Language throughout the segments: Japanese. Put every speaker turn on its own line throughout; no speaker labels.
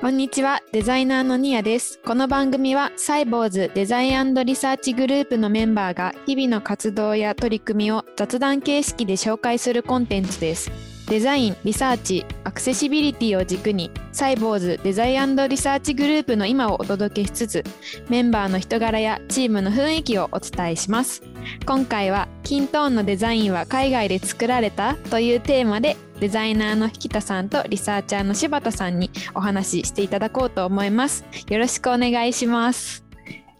こんにちは、デザイナーのニアです。この番組はサイボウズデザインリサーチグループのメンバーが日々の活動や取り組みを雑談形式で紹介するコンテンツです。デザイン、リサーチ、アクセシビリティを軸にサイボウズデザインリサーチグループの今をお届けしつつメンバーの人柄やチームの雰囲気をお伝えします。今回はキントーンのデザインは海外で作られたというテーマでデザイナーの引田さんとリサーチャーの柴田さんにお話ししていただこうと思います。よろしくお願いします。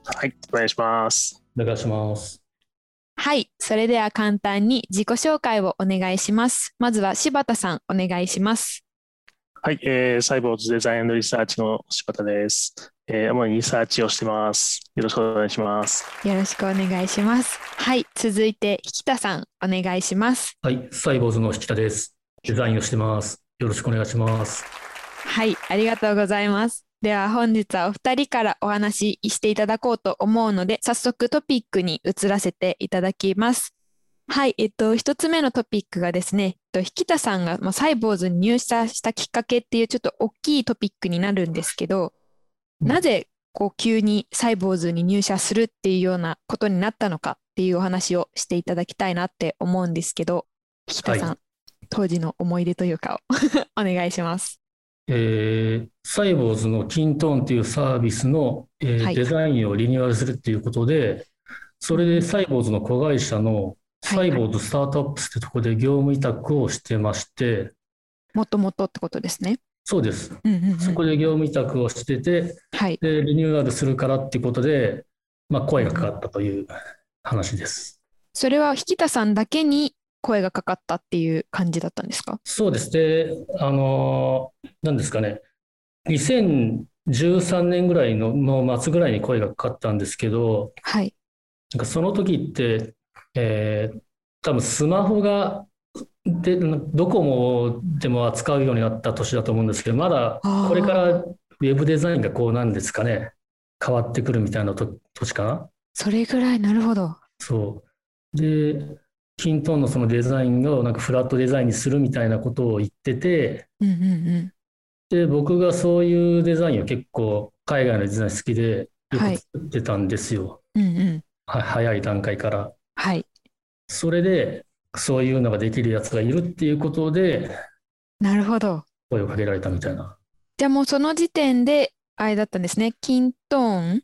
はい、お願いします。
お願いします。
はい、それでは簡単に自己紹介をお願いします。まずは柴田さんお願いします。
はい、えー、サイボーズデザインリサーチの柴田です。えー、主にリサーチをしてます。よろしくお願いします。
よろしくお願いします。はい、続いて引田さんお願いします。
はい、サイボーズの引田です。デザインをしてます。よろしくお願いします。
はい、ありがとうございます。では本日はお二人からお話ししていただこうと思うので、早速トピックに移らせていただきます。はい、えっと、一つ目のトピックがですね、えっと、引田さんが、まあ、サイボーズに入社したきっかけっていうちょっと大きいトピックになるんですけど、
うん。
なぜこう急にサイボーズに入社するっていうようなことになったのかっていうお話をしていただきたいなって思うんですけど、引田さん、
は
当時の思い出というかを お願いします。
えーサイボーズのキントーンっていうサービスの、えー
はい。
デザインをリニューアルするっていうことで、それでサイボーズの子会社の
はい
サイボーズスタートアップスってとこで業務委託をしてまして、
もともとってことですね。
そうです。
うんうんうん
そこで業務委託をしてて、
はい。
で、リニューアルするからっていうことで、まあ、声がかかったという話です。
それは引田さんだけに声がかかったっていう感じだったんですか？
そうですね。あのー、なんですかね。2013年ぐらいの、の末ぐらいに声がかかったんですけど、
はい。
なんかその時って、えー多分スマホが、で、ドコモでも扱うようになった年だと思うんですけど、まだこれからウェブデザインがこうなんですかね、変わってくるみたいなと年かな。
それぐらい、なるほど。
そう。で、キントーンのそのデザインをなんかフラットデザインにするみたいなことを言ってて、
うんうんうん。
で、僕がそういうデザインを結構海外のデザイン好きでよ
はい
く作ってたんですよ。
うんうん。
は早い段階から。
はい。
それで、そういうのができるやつがいるっていうことで、
なるほど。
声をかけられたみたいな。
じゃあもうその時点で、あれだったんですね。キントーン。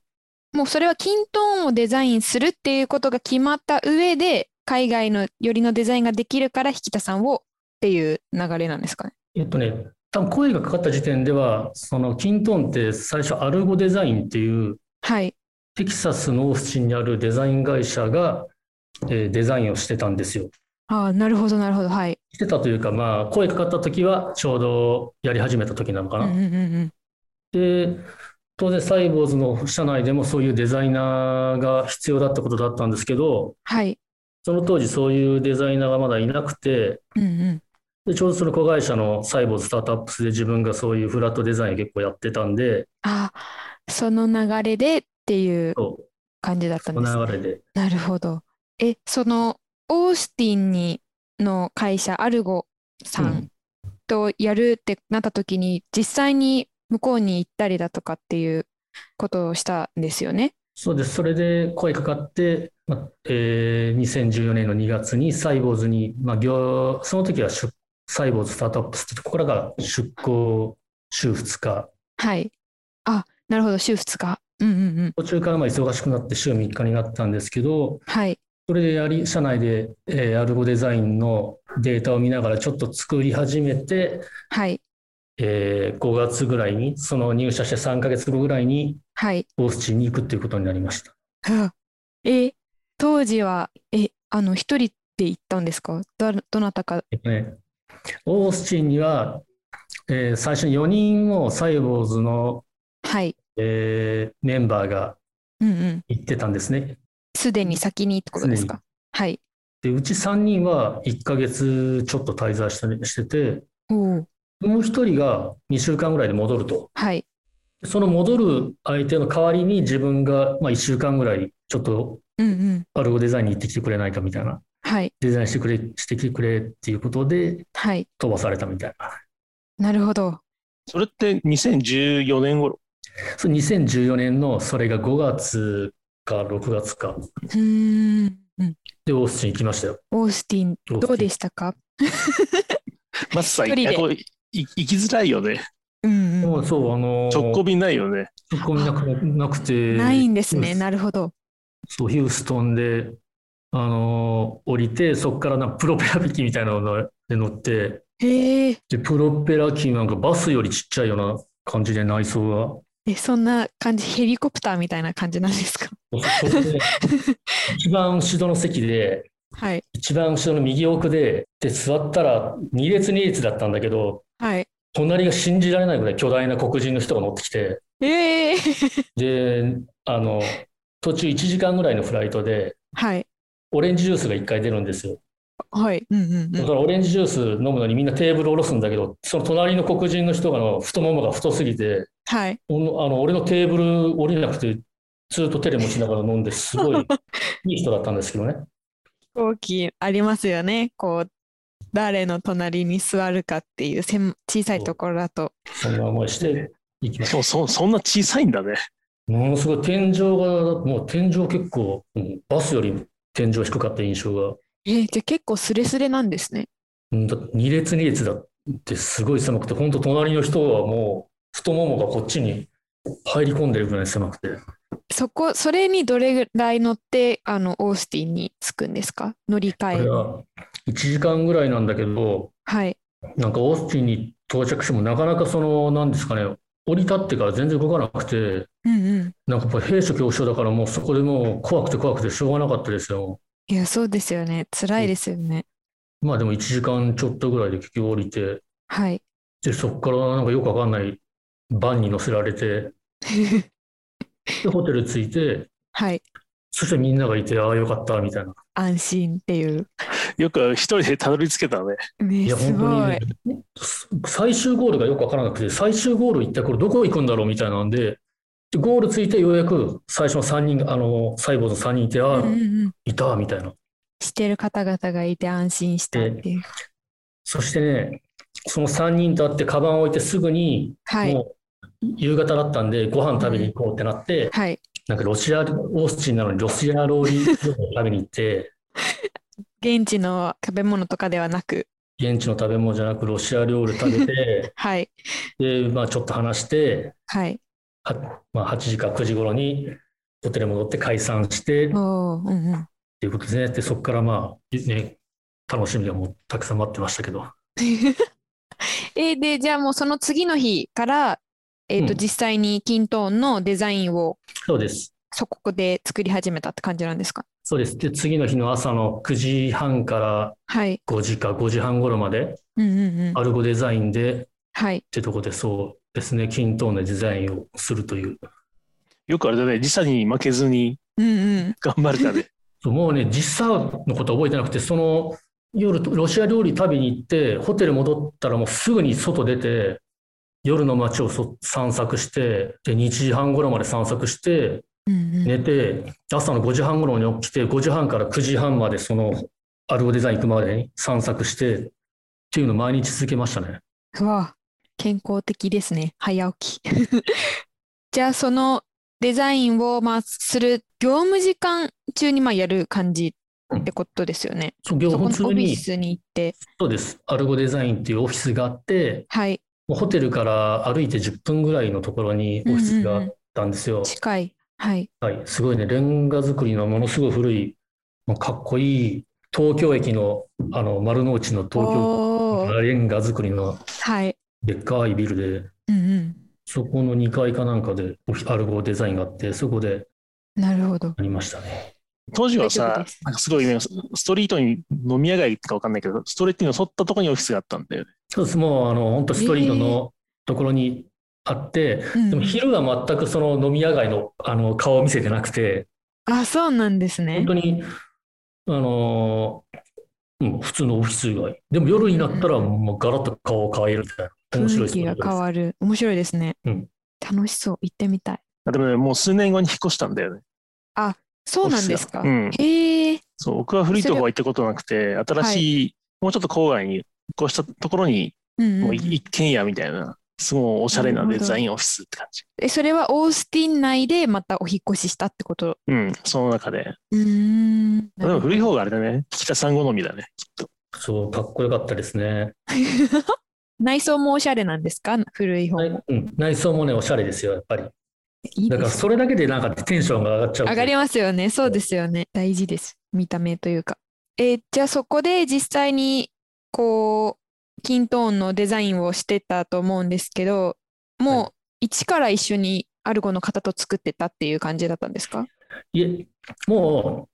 もうそれはキントーンをデザインするっていうことが決まった上で、海外のよりのデザインができるから引田さんをっていう流れなんですかね。
えっとね、多分声がかかった時点では、そのキントーンって最初アルゴデザインっていう
はい。
テキサスのオースチンにあるデザイン会社が、えーデザインをしてたんですよ。
ああ、なるほど、なるほど。はい。
してたというか、まあ、声かかった時はちょうどやり始めた時なのかな。
うんうんうんうん。
で、当然サイボーズの社内でもそういうデザイナーが必要だったことだったんですけど、
はい。
その当時そういうデザイナーがまだいなくて、
うんうん。
でちょうどその子会社のサイボーズスタートアップスで自分がそういうフラットデザインを結構やってたんで、
ああ、その流れでっていう感じだったん
そ
ですね。
の流れで。
なるほど。え、そのオースティンにの会社アルゴさ
うんん
とやるってなった時に、実際に向こうに行ったりだとかっていうことをしたんですよね？
そうです。それで声かかって、まあえー2014年の2月にサイボーズに、まあ、業その時は出サイボーズスタートアップスってところから出向週2日、
はい。あ、なるほど、週2日。うんうんうん。
途中からまあ忙しくなって週3日になったんですけど、
はい。
それでやり、社内で、えーアルゴデザインのデータを見ながらちょっと作り始めて、
はい。
えー5月ぐらいに、その入社して3ヶ月後ぐらいに
はい。
オースチンに行くっていうことになりました。
はあえ、当時は、え、あの、一人で行ったんですか？ど、どなたか？
えっとね、オースチンには、えー最初に4人もサイボーズの、
はい。
えーメンバーが
うんうん。
行ってたんですね。
すでに先にってことですか？はい。
で、うち3人は1ヶ月ちょっと滞在したりしてて。もう1人が2週間ぐらいで戻ると。
はい。
その戻る相手の代わりに自分がまあ1週間ぐらいちょっと
うんうん。
アルゴデザインに行ってきてくれないかみたいな、
はい。
デザインしてくれ、してきてくれっていうことで
はい。
飛ばされたみたいな。
なるほど。
それって2014年頃？
そう2014年のそれが5月か6月か
うーん。
でオースティン行きましたよ。
オースティン、どうでしたか？
まずさ、
一人で
いやこれい行きづらいよね。
うん
そうそう、あのー
直行便ないよね。
直行便なくなくて、
ないんですね。
ヒュース
なるほど。
そう、ヒューストンで、あのー降りて、そこからなんかプロペラ機みたいなので乗って、
へえ。
で、プロペラ機なんかバスよりちっちゃいような感じで内装が。
え、そんな感じ、ヘリコプターみたいな感じなんですか？
一番後ろの席で、
はい。
一番後ろの右奥で、で、座ったら2列2列だったんだけど、
はい。
隣が信じられないぐらい巨大な黒人の人が乗ってきて、
ええ。
で、あの、途中1時間ぐらいのフライトで、
はい。
オレンジジュースが1回出るんですよ。
はい。うんうんうん。
だからオレンジジュース飲むのにみんなテーブル下ろすんだけど、その隣の黒人の人がの太ももが太すぎて、
はい。
あの俺のテーブル降りなくて、ずっと手で持ちながら飲んで、すごい いい人だったんですけどね。
飛行機ありますよね。こう、誰の隣に座るかっていう狭小さいところだと。
そんな思いして行きまし
しかもそそんな小さいんだね。
た。ものすごい天井が、もう天井結構、うんバスより天井低かった印象が。
えーじゃあ結構スレスレなんですね。
うんだ2列2列だってすごい狭くて、本当隣の人はもう太ももがこっちに入り込んでるぐらい狭くて。
そこ、それにどれぐらい乗って、あの、オースティンに着くんですか？乗り
こ
換えに。
れは1時間ぐらいなんだけど、
はい。
なんかオースティンに到着してもなかなかその、なんですかね、降り立ってから全然動かなくて、
うんうん。
なんかやっぱ兵所恐怖症だからもうそこでもう怖くて怖くてしょうがなかったですよ。
いや、そうですよね。辛いですよね。
まあでも1時間ちょっとぐらいで結局降りて、
はい。
で、そこからなんかよくわかんないバンに乗せられて、で、ホテル着いて、
はい。
そしてみんながいて、ああ、よかった、みたいな。
安心っていう。
よく一人でたどり着けたね。
ね、
いや、
す
本当
ごい。
にね、最終ゴールがよくわからなくて、最終ゴール一体これどこ行くんだろうみたいなんで、でゴール着いてようやく最初の3人が、あの、サイボーズ3人いて、ああ、
うんうんうん。
いた、みたいな。
してる方々がいて安心したっていう。
そしてね、その3人と会って、カバンを置いてすぐに、
はい。
もう夕方だったんで、ご飯食べに行こうってなって、
はい。
なんかロシア、オースティンなのにロシア料理を食べに行って、
現地の食べ物とかではなく、
現地の食べ物じゃなくロシア料理食べて、
はい。
で、まあちょっと話して、
はい。
はまあ、8時か9時頃にホテル戻って解散して
うんうん。
ていうことですね。で、そこからまあ、ね、楽しみがもうたくさん待ってましたけど。
えーで、じゃあもうその次の日から、えっと、
うん
実際にキントーンのデザインを
そうです。
そこで作り始めたって感じなんですか？
そうです。で、次の日の朝の9時半から
はい。
5時か5時半頃まで、
うんうんうん。
アルゴデザインでっ
はい。
てとこでそうですね、キントーンのデザインをするという。
よくあれだね、時差に負けずに
うんうん。
頑張れたね。
そうもうね、時差のことは覚えてなくて、その夜、ロシア料理食べに行って、ホテル戻ったらもうすぐに外出て、夜の街をそ散策して、で、2時半頃まで散策して、
うんうん。
寝て、朝の5時半頃に起きて、5時半から9時半までそのアルゴデザイン行くまでに散策して、っていうのを毎日続けましたね。
うわ、健康的ですね。早起き。じゃあ、そのデザインをまあする業務時間中にまあやる感じってことですよね。
そう業
そこ
普通に、
のオフィスに行って、
そうです。アルゴデザインっていうオフィスがあって、
はい、
ホテルから歩いて10分ぐらいのところにオフィスがあったんですよ。
近い。はい。
はい、すごいね、レンガ造りのものすごい古い、もうかっこいい東京駅のあの丸の内の東京レンガ造りの
はい。
でっかいビルで、
うんうん。
そこの2階かなんかでアルゴデザインがあって、そこで
なるほど。
ありましたね。
当時はさなんかすごいね、ストリートに飲み屋街かわかんないけど、ストレートに沿ったところにオフィスがあったんだよね。
そうです、もうあの本当ストリートのところにあって、
うん
でも昼は全くその飲み屋街のあの顔を見せてなくて、
あ、そうなんですね
本。当に、あのうん、普通のオフィス街。でも夜になったらもうガラッと顔を変えるみたいな。面白いです
雰囲気が変わる。面白いですね
うん。
楽しそう。行ってみたい。
あでもね、もう数年後に引っ越したんだよね。
そうなんですか
うん。
へえ。
そう、僕は古いとこは行ったことなくて、新しい、もうちょっと郊外に引っ越したところに、もう一軒家みたいなすごいおしゃれなデザインオフィスって感じ。
え、それはオースティン内でまたお引っ越ししたってこと？
うん、その中で。
うーん。
でも古い方があれだね。北さん好みだね、きっと。
そう、かっこよかったですね。
内装もおしゃれなんですか？古い方も。
うん、内装もね、おしゃれですよ、やっぱり。だからそれだけでなんかテンションが上がっちゃう。
上がりますよね。そうですよね。大事です。見た目というか。えーじゃあそこで実際にこう、キントーンのデザインをしてたと思うんですけど、もう一から一緒にアルゴの方と作ってたっていう感じだったんですか？
いえ、も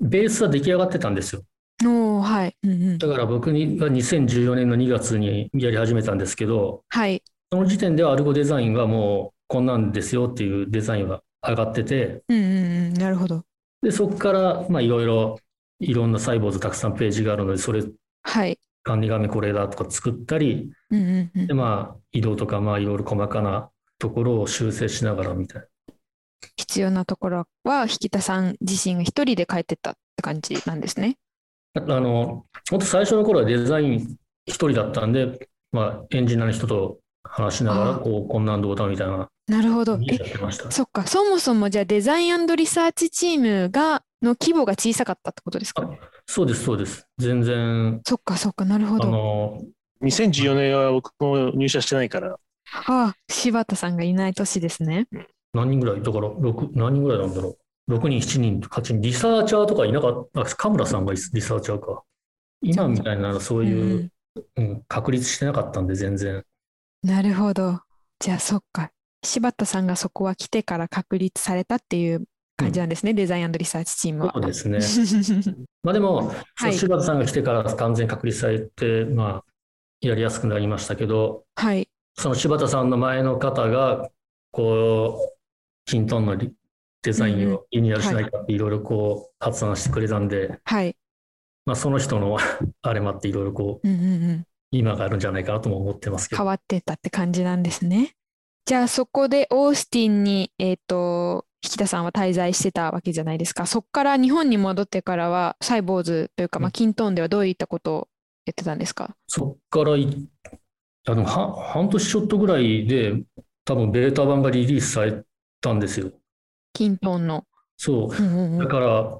う、ベースは出来上がってたんですよ。
おー、はい。うんうん。
だから僕にが2014年の2月にやり始めたんですけど、
はい。
その時点ではアルゴデザインはもうこんなんですよっていうデザインは上がってて、
うんうんうん。なるほど。
で、そこからまあいろいろ、いろんなサイボーズたくさんページがあるので、それ
はい。
管理画面これだとか作ったり、
うんうんうん
で、まあ移動とかまあいろいろ細かなところを修正しながらみたいな。
必要なところは、引田さん自身が一人で書いてたって感じなんですね。
ああの、本当最初の頃はデザイン一人だったんで、まあエンジニアの人と話しながら、こう、こんなんどうだみたいな、
なるほど。そっか。そもそもじゃあデザインリサーチチームが、の規模が小さかったってことですか？
あそうです、そうです。全然、
そっかそっか。なるほ
あ
ど。
の、
2014年は僕も入社してないから、
ああ、柴田さんがいない年ですね。
何人ぐらいだから、6、何人ぐらいなんだろう。6人、7人、8人、リサーチャーとかいなかった、あ、カムラさんがリサーチャーか。今みたいな、そういう、うん、確立してなかったんで、全然。
なるほど。じゃあそっか。柴田さんがそこは来てから確立されたっていう感じなんですね。デザインリサーチチームは
そう。ですね。まあでも、
はい
柴田さんが来てから完全確立されて、まあ、やりやすくなりましたけど、
はい。
その柴田さんの前の方が、こう、キントンのリデザインをリニューアルしないかっていろいろこう発案してくれたんで、
はい。
まあその人の あれもあっていろいろこう、
うんうんうん。
今があるんじゃないかなとも思ってますけど
変。わってたって感じなんですね。じゃあそこでオースティンに、えっと、引田さんは滞在してたわけじゃないですか。そこから日本に戻ってからは、サイボーズというか、まあ、
うん
キントーンではどういったことをやってたんですか？
そっからい、あの、は半年ちょっとぐらいで、多分ベータ版がリリースされたんですよ。
キントーンの。
そう。
うんうんうん
だから、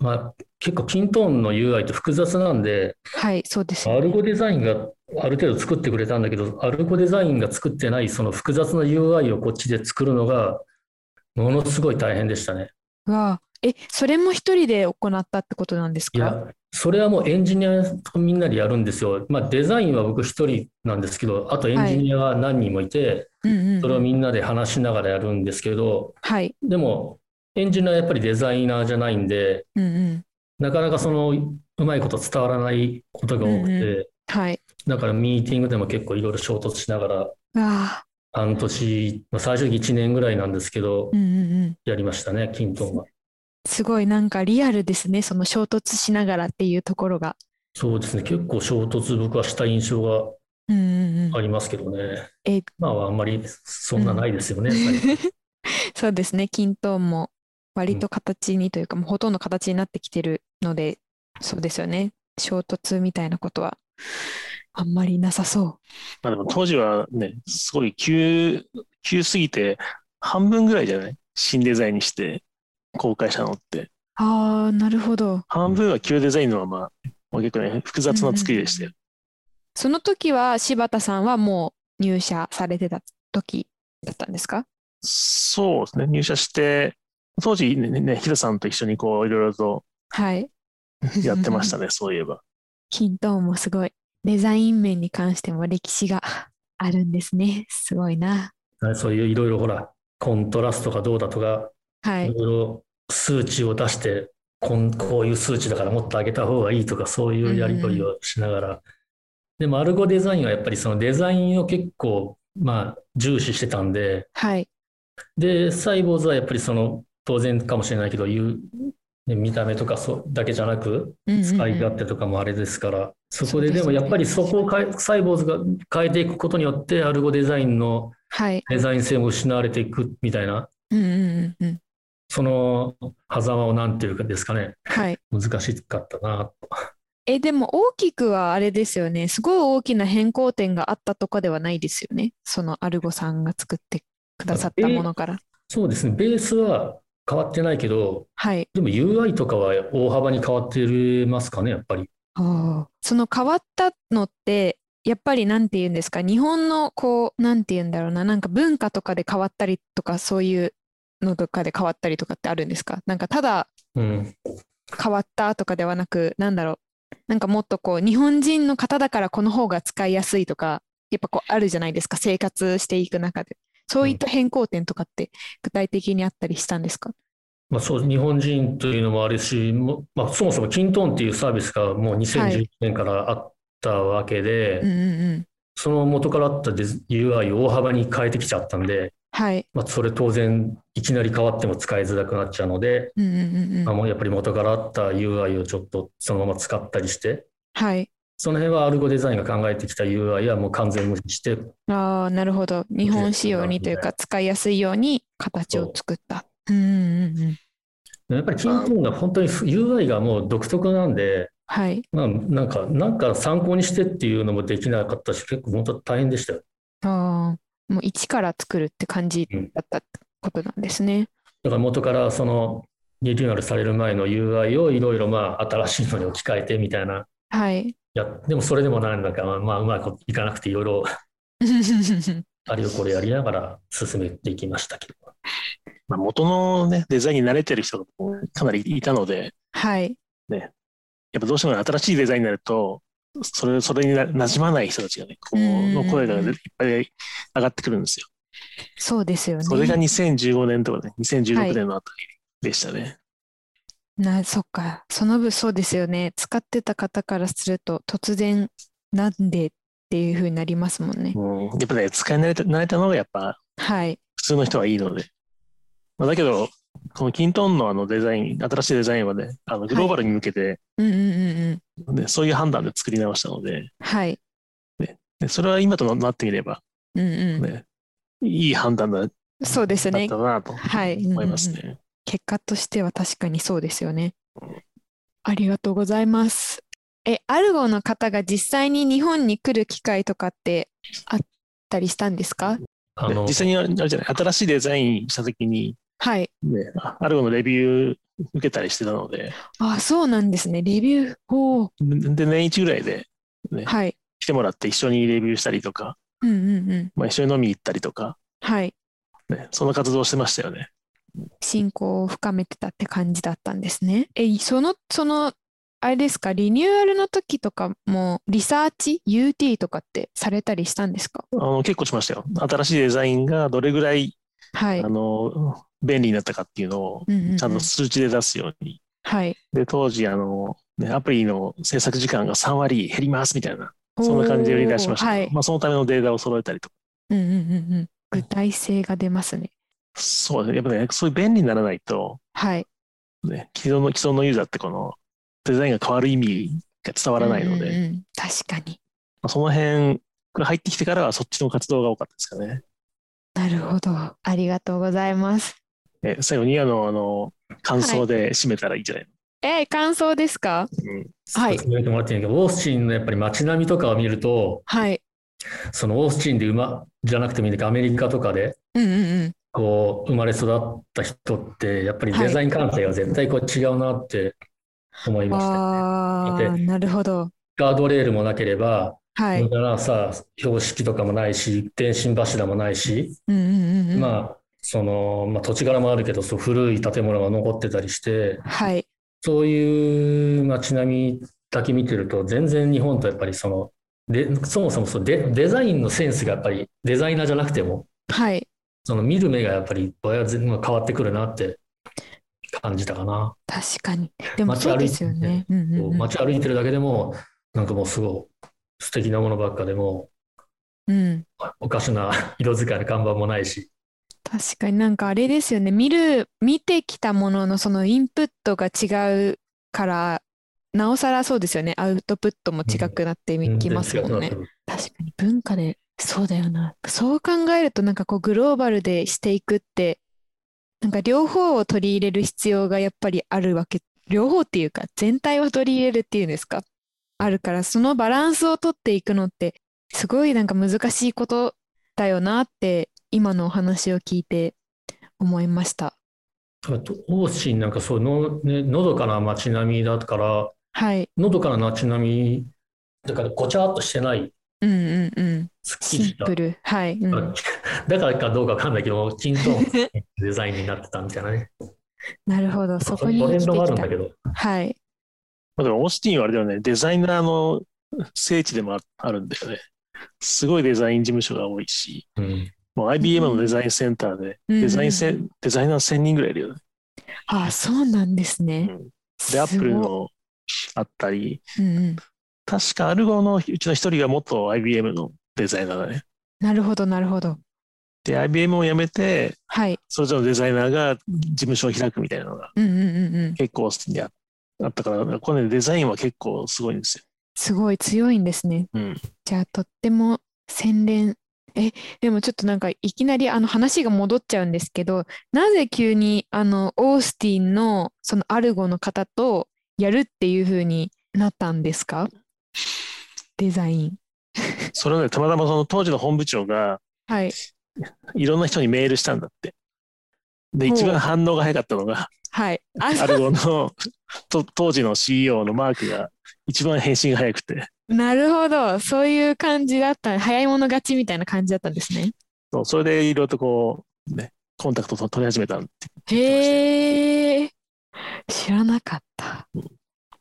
まあ、結構キントーンの UI って複雑なんで、
はい、そうですよね。
アルゴデザインがある程度作ってくれたんだけど、アルゴデザインが作ってないその複雑な UI をこっちで作るのが、ものすごい大変でしたね。
うわあえ、それも一人で行ったってことなんですか？
いや、それはもうエンジニアとみんなでやるんですよ。まあ、デザインは僕一人なんですけど、あとエンジニアが何人もいて、
うんうんうん
それをみんなで話しながらやるんですけど、
はい。
でも、エンジニアはやっぱりデザイナーじゃないんで、
うんうん。
なかなかそのうまいこと伝わらないことが多く
うん
て、
はい。
だからミーティングでも結構いろいろ衝突しながら、半年、まあ最初1年ぐらいなんですけど
う、んうんうん。
やりましたね、キントンは。
すごいなんかリアルですね。その衝突しながらっていうところが。
そうですね、結構衝突僕はした印象が
うんうんうん
ありますけどね。
え
まああんまりそんなないですよね。やっぱり
そうですね。キントーンも割と形にというか、もうほとんど形になってきてるので、そうですよね。衝突みたいなことはあんまりなさそ
まあでも当時はね、すごい急、急すぎて、半分ぐらいじゃない？新デザインにして公開したのって。
う。ああ、なるほど。
半分は旧デザインのまま、もう結構ね、複雑な作りでしたよ。
その時は柴田さんはもう入社されてた時だったんですか？
そうですね、入社して、当時ね、ね、ヒデさんと一緒にこう、いろいろと
はい。
やってましたね、そういえば。
キントーンもすごい。デザイン面に関しても歴史が あるんですね。すごいな。
そういういろいろほら、コントラストがどうだとか、
はいい。
ろいろ数値を出して、こんこういう数値だからもっと上げた方がいいとか、そういうやり取りをしながら。でも、アルゴデザインはやっぱりそのデザインを結構、まあ、重視してたんで、
はい。
で、サイボーズはやっぱりその、当然かもしれないけど、見た目とかそうだけじゃなく、
うんうんうん
使い勝手とかもあれですから、そこで
そうですね
でもやっぱりそこを変え、サイボーズが変えていくことによって、アルゴデザインの
はい。
デザイン性も失われていくみたいな、
うんうんうんうん。
その狭間をなんていうかですかね、
はい。
難しかったなと。
え、でも大きくはあれですよね。すごい大きな変更点があったとかではないですよね。そのアルゴさんが作ってくださったものから。
そうですね、ベースは変わってないけど、
はい。
でも UI とかは大幅に変わってますかね、やっぱり。
その変わったのって、やっぱりなんて言うんですか、日本のこう、なんて言うんだろうな、なんか文化とかで変わったりとか、そういうのとかで変わったりとかってあるんですか？なんかただ
うん。
変わったとかではなく、なんだろう？なんかもっとこう、日本人の方だからこの方が使いやすいとか、やっぱこうあるじゃないですか、生活していく中で。そういった変更点とかって具体的にあったりしたんですか？
まあ、そう、日本人というのもあるし、もまあ、そもそもキントーンっていうサービスがもう2011年からあったわけで、
うんうんうん。
その元からあった UI を大幅に変えてきちゃったんで、
はい。
まあ、それ当然いきなり変わっても使いづらくなっちゃうので、
うんうんうん
やっぱり元からあった UI をちょっとそのまま使ったりして、
はい。
その辺はアルゴデザインが考えてきた UI はもう完全無視して、
ああ、なるほど。日本仕様にというか、使いやすいように形を作った。うんうんうんうん。
やっぱりキントーンが本当に UI がもう独特なんで、
はい。
まあ、なんか、なんか参考にしてっていうのもできなかったし、結構本当大変でしたよ。
ああ、もう一から作るって感じ
うん
だったってことなんですね。
だから元からそのリニューアルされる前の UI をいろいろまあ新しいのに置き換えてみたいな。
はい。
やでもそれでもなんだかまあうまいこといかなくていろいろあれをこれやりながら進めていきましたけど。
まあ、元の、ね、デザインに慣れてる人がかなりいたので、
はい。
やっぱどうしても新しいデザインになると、それそれにな馴染まない人たちがね、こう
うん
の声がいっぱい上がってくるんですよ。
そうですよね。
それが2015年とかね、2016年のあたりでしたね。
な、そっか。その分そうですよね。使ってた方からすると、突然、なんでっていう風になりますもんね。
うん、やっぱね、使い慣れた慣れたのがやっぱ
はい。
普通の人はいいので。まあ、だけど、このキントーンのあのデザイン、新しいデザインはね、あのグローバルに向けて、
うんうんうんうん。
ねそういう判断で作り直したので、
はい。
でそれは今となってみれば、
うんうん。
ね、いい判断だっ
そうですね
た。なと
はい。
思います
うんうんうん
ね。
結果としては確かにそうですよね。ありがとうございます。え、アルゴの方が実際に日本に来る機会とかってあったりしたんですか？
あの
で実際にあれじゃない、新しいデザインしたときに、
はい。
ね、アルゴのレビュー受けたりしてたので、
あ、そうなんですね。レビュー。おー
で、年一ぐらいで、ね、
はい。
来てもらって一緒にレビューしたりとか、
うんうんうん。
まあ、一緒に飲み行ったりとか、
はい。
ね、そんな活動をしてましたよね。
信仰を深めてたって感じだったんですね。え、その、その、あれですか、リニューアルの時とかも、リサーチ、UT とかってされたりしたんですか？
あの結構しましたよ。新しいデザインがどれぐらい、
はい。
あの便利になったかっていうのをちゃんと数値で出すように。
はい。
で、当時、あの、ね、アプリの制作時間が3割減りますみたいな、そんな感じで売り出しました
はい。
まあ、そのためのデータを揃えたりとか。
うんうんうんうん。具体性が出ますね。
そうですね。やっぱね、そういう便利にならないと、
はい。
ね、既存の、既存のユーザーってこのデザインが変わる意味が伝わらないので、
うんうんうん確かに。
まあその辺が入ってきてからはそっちの活動が多かったですかね。
なるほど。ありがとうございます。
え最後にあの、あの、感想で締めたらいいんじゃない
え、感想ですか？
の、うん
はい
進めてもらってるんだけど、オースチンのやっぱり街並みとかを見ると、
はい。
そのオースチンで馬じゃなくてもいいんだけど、アメリカとかで
うんうんうん。
こう生まれ育った人って、やっぱりデザイン感性が絶対こう違うなって思いましたね。
ああ、
だって
なるほど。
ガードレールもなければ、
はい。
無駄なさ、標識とかもないし、電信柱もないし、
うんうんうんうん。
まあ、その、まあ、土地柄もあるけど、そう古い建物が残ってたりして、
はい。
そういう街並みだけ見てると、全然日本とやっぱりその、で、そもそもそうデ、デザインのセンスがやっぱりデザイナーじゃなくても、
はい。そ
その見る目がやっぱり親全然変わってくるなって感じたかな。
確かに。でもそうですよね。うんうんうん
街歩いてるだけでも、なんかもうすごい素敵なものばっかでも、
うん。
おかしな 色使いの看板もないし、
確かになんかあれですよね。見る、見てきたもののそのインプットが違うから、なおさらそうですよね。アウトプットも違くなっていきますもんね
全然違。くなってる
確かに文化で、そうだよな。そう考えるとなんかこうグローバルでしていくって、なんか両方を取り入れる必要がやっぱりあるわけ。両方っていうか全体を取り入れるっていうんですか？あるからそのバランスをとっていくのってすごいなんか難しいことだよなって今のお話を聞いて思いました。
あと、オーシンなんかそうの、ね、のどかな街並みだから、
はい。
のどかな街並み、だからごちゃっとしてない、
うんうんうん。シ。ンプル。はい。うん、
だからかどうかわかんないけど、キントーン デザインになってたみたいなね。
なるほど。そこ
ト
に
あ
てきた。
るんだけど。
はい。
まあ、でもオースティンはあれだよね、デザイナーの聖地でもああるんだよね。すごいデザイン事務所が多いし、
うん。
もう IBM のデザインセンターで、
うん
デザインセン、デザイナー1000人ぐらいいるよね。
ああ、そうなんですね。
うんで、アップルのあったり。
うんうん。
確かアルゴのうちの一人が元 IBM のデザイナーだね。
なるほど、なるほど。
で、IBM を辞めて、
はい。
それぞれのデザイナーが事務所を開くみたいなのが
うんうんうんうん。
結構ああったから、これね、デザインは結構すごいんですよ。
すごい強いんですね。
うん。
じゃあ、とっても洗練。え、でもちょっとなんかいきなりあの話が戻っちゃうんですけど、なぜ急にあのオースティンのそのアルゴの方とやるっていう風になったんですか？デザイン。
それはね、たまたまその当時の本部長が
はい。
いろんな人にメールしたんだって。で、
ほう
一番反応が早かったのが、
はい。あ、
アルゴのと当時の CEO のマークが一番返信が早くて、
なるほど。そういう感じだった。早い者勝ちみたいな感じだったんですね。
そうそれでいろいろとこう、ね、コンタクトを取り始めたん
へえ。知らなかった。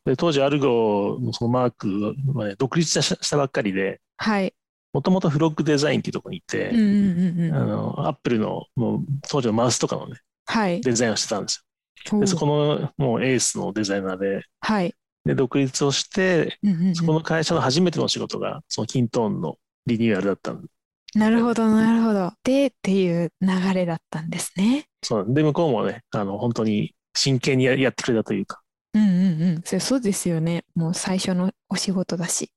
で当時アルゴのそのマークは、ね、独立したばっかりで、
はい。
もともとフロッグデザインっていうところにいて、
うんうんうんうん。
あの、アップルのもう当時のマウスとかのね、
はい。
デザインをしてたんですよ。で、そこのもうエースのデザイナーで、
はい。
で、独立をして、
うんうんうん
そこの会社の初めての仕事が、そのキントーンのリニューアルだったんで、
なるほど、なるほど。で、っていう流れだったんですね。
そうで、向こうもね、あの、本当に真剣にややってくれたというか、
うんうんうん。そうですよね。もう最初のお仕事だし。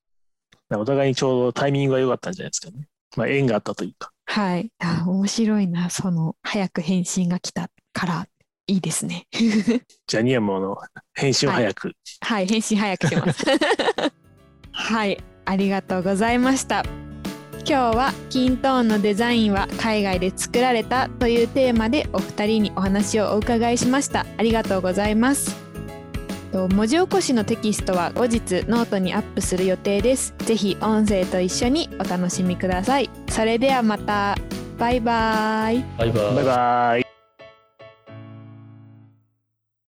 お互いにちょうどタイミングが良かったんじゃないですかね。まあ、縁があったというか。
はい。あ、面白いな。その、早く返信が来たから、いいですね。
じゃあ、ニアもあの、返信を早く。
はい、返信早くします。はい、ありがとうございました。今日はキントーンのデザインは海外で作られたというテーマでお二人にお話をお伺いしました。ありがとうございます。文字起こしのテキストは後日ノートにアップする予定です。ぜひ音声と一緒にお楽しみください。それではまた。バイバイ。
バイバイ
バイバイ。